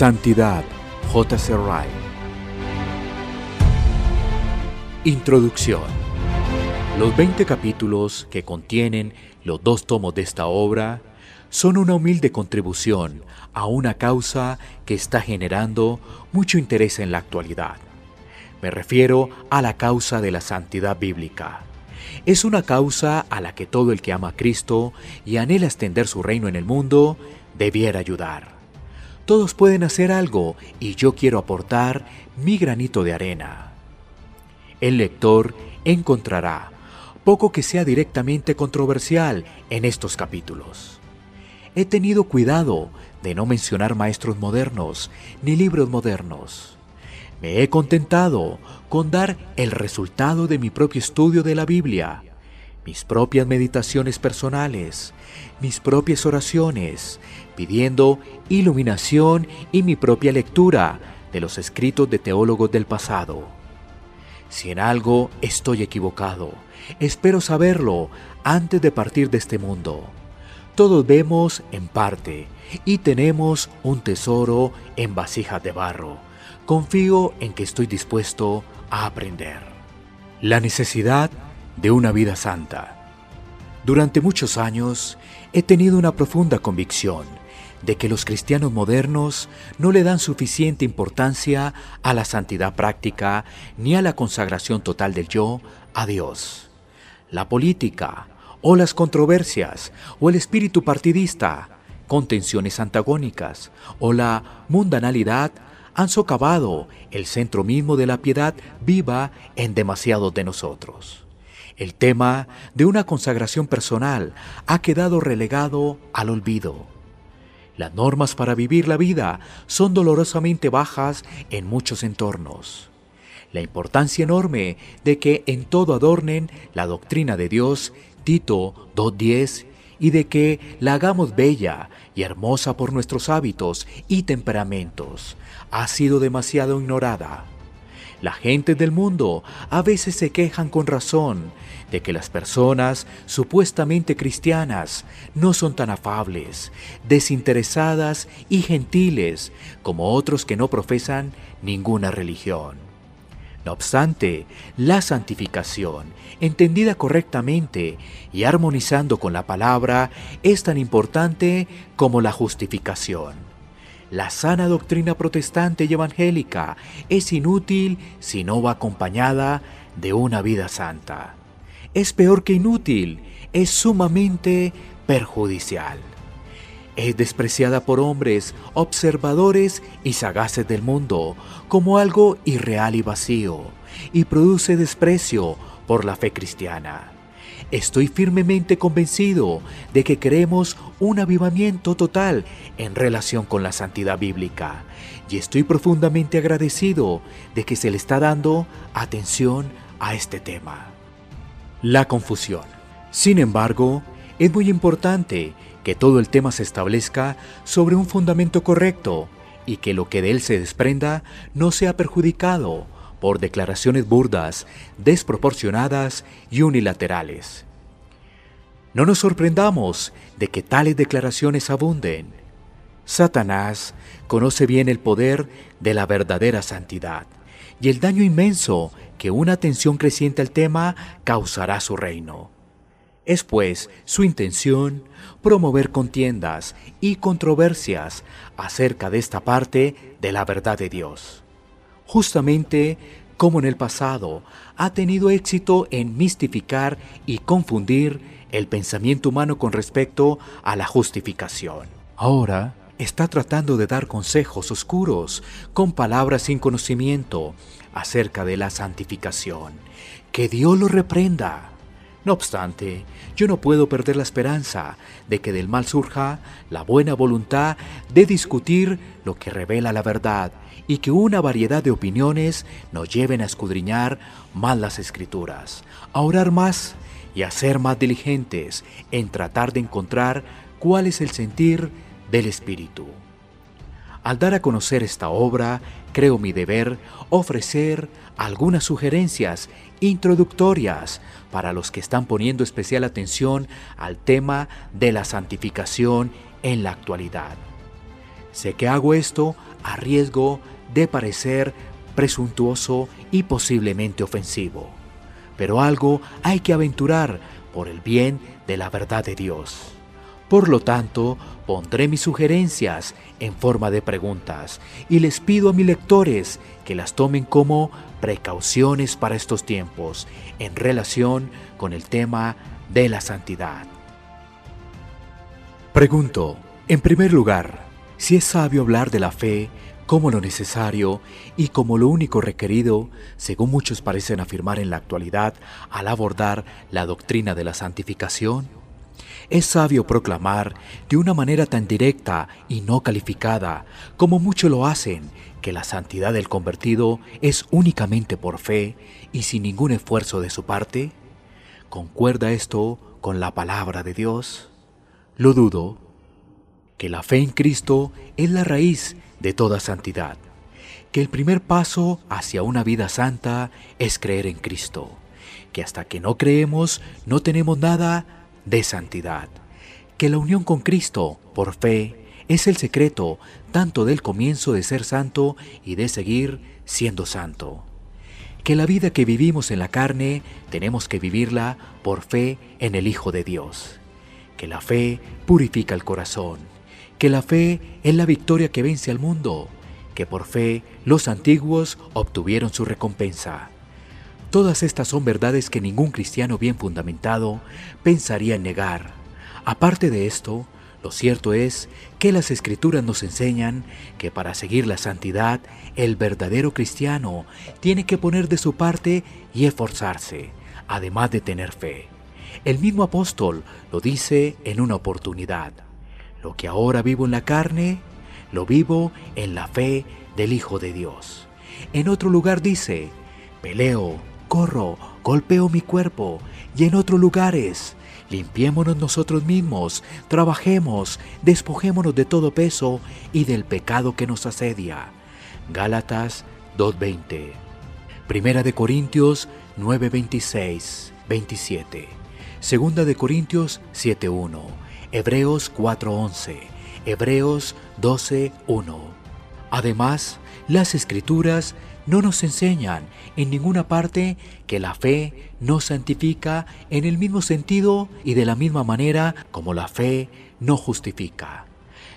Santidad, J.C. Wright. Introducción. Los 20 capítulos que contienen los dos tomos de esta obra son una humilde contribución a una causa que está generando mucho interés en la actualidad. Me refiero a la causa de la santidad bíblica. Es una causa a la que todo el que ama a Cristo y anhela extender su reino en el mundo debiera ayudar. Todos pueden hacer algo y yo quiero aportar mi granito de arena. El lector encontrará poco que sea directamente controversial en estos capítulos. He tenido cuidado de no mencionar maestros modernos ni libros modernos. Me he contentado con dar el resultado de mi propio estudio de la Biblia, mis propias meditaciones personales, mis propias oraciones, pidiendo iluminación y mi propia lectura de los escritos de teólogos del pasado. Si en algo estoy equivocado, espero saberlo antes de partir de este mundo. Todos vemos en parte y tenemos un tesoro en vasijas de barro. Confío en que estoy dispuesto a aprender. La necesidad de una vida santa. Durante muchos años he tenido una profunda convicción de que los cristianos modernos no le dan suficiente importancia a la santidad práctica ni a la consagración total del yo a Dios. La política, o las controversias, o el espíritu partidista, contenciones antagónicas, o la mundanalidad han socavado el centro mismo de la piedad viva en demasiados de nosotros. El tema de una consagración personal ha quedado relegado al olvido las normas para vivir la vida son dolorosamente bajas en muchos entornos. La importancia enorme de que en todo adornen la doctrina de Dios, Tito 2.10, y de que la hagamos bella y hermosa por nuestros hábitos y temperamentos, ha sido demasiado ignorada. La gente del mundo a veces se quejan con razón de que las personas supuestamente cristianas no son tan afables, desinteresadas y gentiles como otros que no profesan ninguna religión. No obstante, la santificación, entendida correctamente y armonizando con la palabra, es tan importante como la justificación. La sana doctrina protestante y evangélica es inútil si no va acompañada de una vida santa. Es peor que inútil, es sumamente perjudicial. Es despreciada por hombres, observadores y sagaces del mundo como algo irreal y vacío, y produce desprecio por la fe cristiana. Estoy firmemente convencido de que queremos un avivamiento total en relación con la santidad bíblica y estoy profundamente agradecido de que se le está dando atención a este tema. La confusión. Sin embargo, es muy importante que todo el tema se establezca sobre un fundamento correcto y que lo que de él se desprenda no sea perjudicado por declaraciones burdas, desproporcionadas y unilaterales. No nos sorprendamos de que tales declaraciones abunden. Satanás conoce bien el poder de la verdadera santidad y el daño inmenso que una atención creciente al tema causará a su reino. Es pues su intención promover contiendas y controversias acerca de esta parte de la verdad de Dios justamente como en el pasado ha tenido éxito en mistificar y confundir el pensamiento humano con respecto a la justificación. Ahora está tratando de dar consejos oscuros con palabras sin conocimiento acerca de la santificación. Que Dios lo reprenda. No obstante, yo no puedo perder la esperanza de que del mal surja la buena voluntad de discutir lo que revela la verdad y que una variedad de opiniones nos lleven a escudriñar más las escrituras, a orar más y a ser más diligentes en tratar de encontrar cuál es el sentir del Espíritu. Al dar a conocer esta obra, creo mi deber ofrecer algunas sugerencias introductorias para los que están poniendo especial atención al tema de la santificación en la actualidad. Sé que hago esto a riesgo de parecer presuntuoso y posiblemente ofensivo. Pero algo hay que aventurar por el bien de la verdad de Dios. Por lo tanto, pondré mis sugerencias en forma de preguntas y les pido a mis lectores que las tomen como precauciones para estos tiempos en relación con el tema de la santidad. Pregunto, en primer lugar, si es sabio hablar de la fe como lo necesario y como lo único requerido, según muchos parecen afirmar en la actualidad al abordar la doctrina de la santificación? Es sabio proclamar de una manera tan directa y no calificada como muchos lo hacen que la santidad del convertido es únicamente por fe y sin ningún esfuerzo de su parte? ¿Concuerda esto con la palabra de Dios? Lo dudo. Que la fe en Cristo es la raíz de toda santidad. Que el primer paso hacia una vida santa es creer en Cristo. Que hasta que no creemos no tenemos nada de santidad. Que la unión con Cristo, por fe, es el secreto tanto del comienzo de ser santo y de seguir siendo santo. Que la vida que vivimos en la carne tenemos que vivirla por fe en el Hijo de Dios. Que la fe purifica el corazón. Que la fe es la victoria que vence al mundo. Que por fe los antiguos obtuvieron su recompensa Todas estas son verdades que ningún cristiano bien fundamentado pensaría en negar. Aparte de esto, lo cierto es que las escrituras nos enseñan que para seguir la santidad, el verdadero cristiano tiene que poner de su parte y esforzarse, además de tener fe. El mismo apóstol lo dice en una oportunidad. Lo que ahora vivo en la carne, lo vivo en la fe del Hijo de Dios. En otro lugar dice, peleo, corro, golpeo mi cuerpo y en otros lugares. Limpiémonos nosotros mismos, trabajemos, despojémonos de todo peso y del pecado que nos asedia. Gálatas 2.20. Primera de Corintios 9.26, 27. Segunda de Corintios 7.1. Hebreos 4.11. Hebreos 12.1. Además, las escrituras no nos enseñan en ninguna parte que la fe no santifica en el mismo sentido y de la misma manera como la fe no justifica.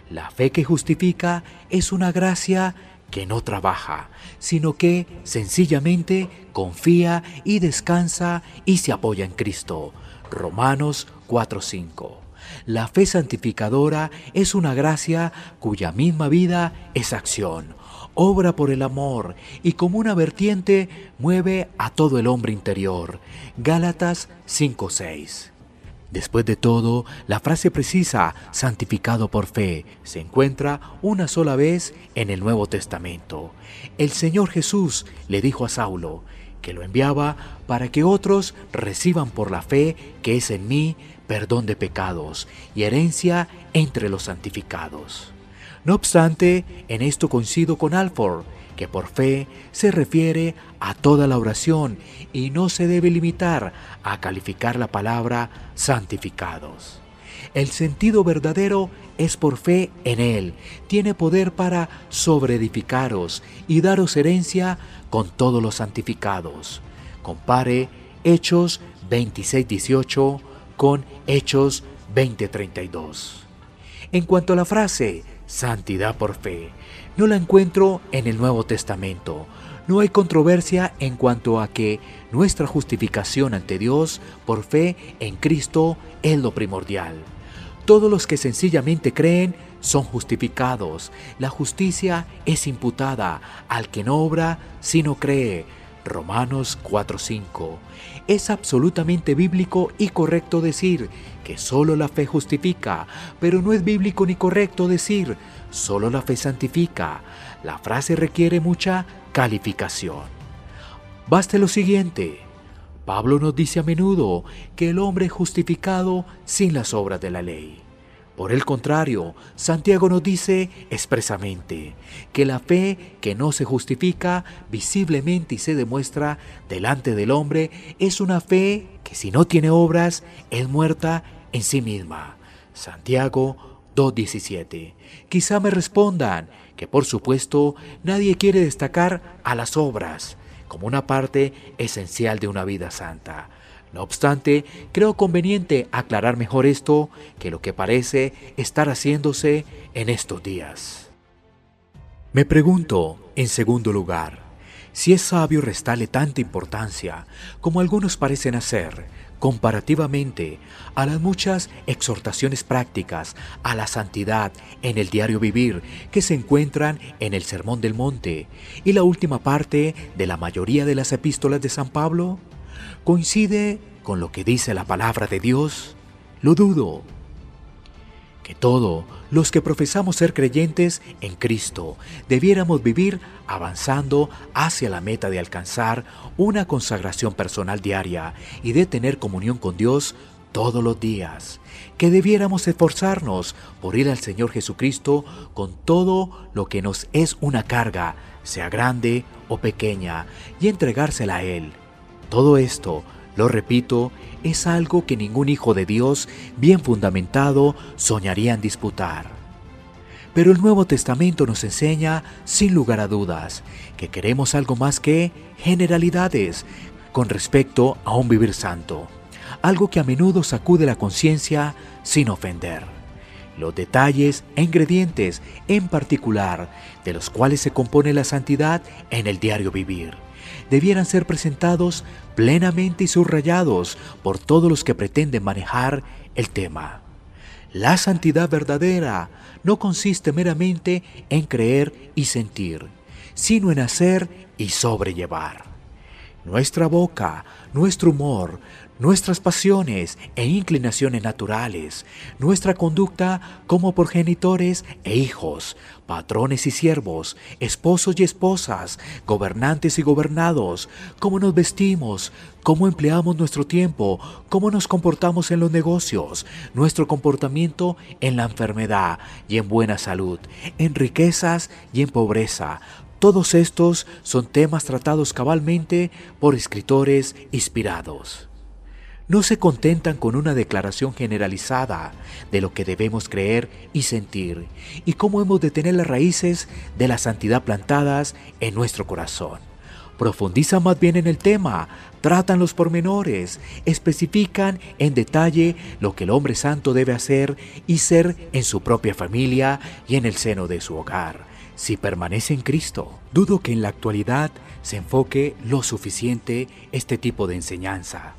La fe que justifica es una gracia que no trabaja, sino que sencillamente confía y descansa y se apoya en Cristo. Romanos 4:5. La fe santificadora es una gracia cuya misma vida es acción obra por el amor y como una vertiente mueve a todo el hombre interior. Gálatas 5:6. Después de todo, la frase precisa, santificado por fe, se encuentra una sola vez en el Nuevo Testamento. El Señor Jesús le dijo a Saulo que lo enviaba para que otros reciban por la fe que es en mí perdón de pecados y herencia entre los santificados. No obstante, en esto coincido con Alford, que por fe se refiere a toda la oración y no se debe limitar a calificar la palabra santificados. El sentido verdadero es por fe en Él. Tiene poder para sobreedificaros y daros herencia con todos los santificados. Compare Hechos 26:18 con Hechos 20:32. En cuanto a la frase santidad por fe. No la encuentro en el Nuevo Testamento. No hay controversia en cuanto a que nuestra justificación ante Dios por fe en Cristo es lo primordial. Todos los que sencillamente creen son justificados. La justicia es imputada al que no obra sino cree. Romanos 4:5. Es absolutamente bíblico y correcto decir que solo la fe justifica, pero no es bíblico ni correcto decir solo la fe santifica. La frase requiere mucha calificación. Baste lo siguiente. Pablo nos dice a menudo que el hombre es justificado sin las obras de la ley. Por el contrario, Santiago nos dice expresamente que la fe que no se justifica visiblemente y se demuestra delante del hombre es una fe que si no tiene obras es muerta en sí misma. Santiago 2.17. Quizá me respondan que por supuesto nadie quiere destacar a las obras como una parte esencial de una vida santa. No obstante, creo conveniente aclarar mejor esto que lo que parece estar haciéndose en estos días. Me pregunto, en segundo lugar, si es sabio restarle tanta importancia como algunos parecen hacer comparativamente a las muchas exhortaciones prácticas a la santidad en el diario vivir que se encuentran en el Sermón del Monte y la última parte de la mayoría de las epístolas de San Pablo, coincide con lo que dice la palabra de Dios, lo dudo. Que todos los que profesamos ser creyentes en Cristo debiéramos vivir avanzando hacia la meta de alcanzar una consagración personal diaria y de tener comunión con Dios todos los días, que debiéramos esforzarnos por ir al Señor Jesucristo con todo lo que nos es una carga, sea grande o pequeña, y entregársela a Él. Todo esto lo repito, es algo que ningún hijo de Dios bien fundamentado soñaría en disputar. Pero el Nuevo Testamento nos enseña, sin lugar a dudas, que queremos algo más que generalidades con respecto a un vivir santo, algo que a menudo sacude la conciencia sin ofender. Los detalles e ingredientes en particular de los cuales se compone la santidad en el diario vivir debieran ser presentados plenamente y subrayados por todos los que pretenden manejar el tema. La santidad verdadera no consiste meramente en creer y sentir, sino en hacer y sobrellevar. Nuestra boca, nuestro humor, nuestras pasiones e inclinaciones naturales, nuestra conducta como progenitores e hijos, patrones y siervos, esposos y esposas, gobernantes y gobernados, cómo nos vestimos, cómo empleamos nuestro tiempo, cómo nos comportamos en los negocios, nuestro comportamiento en la enfermedad y en buena salud, en riquezas y en pobreza, todos estos son temas tratados cabalmente por escritores inspirados no se contentan con una declaración generalizada de lo que debemos creer y sentir y cómo hemos de tener las raíces de la santidad plantadas en nuestro corazón. Profundizan más bien en el tema, tratan los pormenores, especifican en detalle lo que el hombre santo debe hacer y ser en su propia familia y en el seno de su hogar, si permanece en Cristo. Dudo que en la actualidad se enfoque lo suficiente este tipo de enseñanza.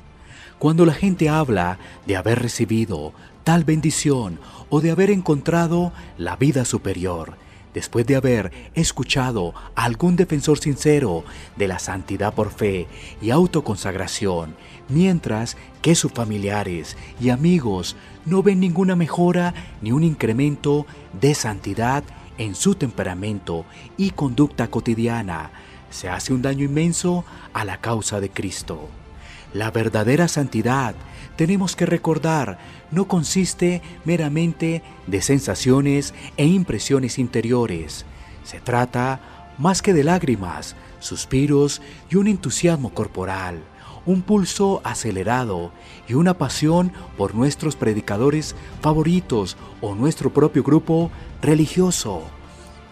Cuando la gente habla de haber recibido tal bendición o de haber encontrado la vida superior, después de haber escuchado a algún defensor sincero de la santidad por fe y autoconsagración, mientras que sus familiares y amigos no ven ninguna mejora ni un incremento de santidad en su temperamento y conducta cotidiana, se hace un daño inmenso a la causa de Cristo. La verdadera santidad, tenemos que recordar, no consiste meramente de sensaciones e impresiones interiores. Se trata más que de lágrimas, suspiros y un entusiasmo corporal, un pulso acelerado y una pasión por nuestros predicadores favoritos o nuestro propio grupo religioso.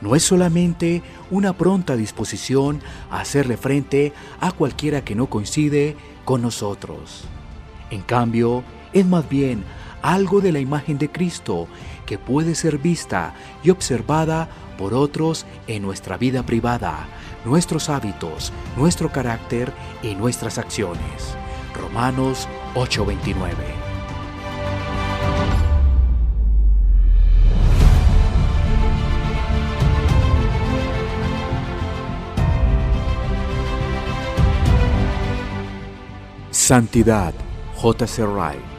No es solamente una pronta disposición a hacerle frente a cualquiera que no coincide con nosotros. En cambio, es más bien algo de la imagen de Cristo que puede ser vista y observada por otros en nuestra vida privada, nuestros hábitos, nuestro carácter y nuestras acciones. Romanos 8:29 Santidad, J.C. Wright.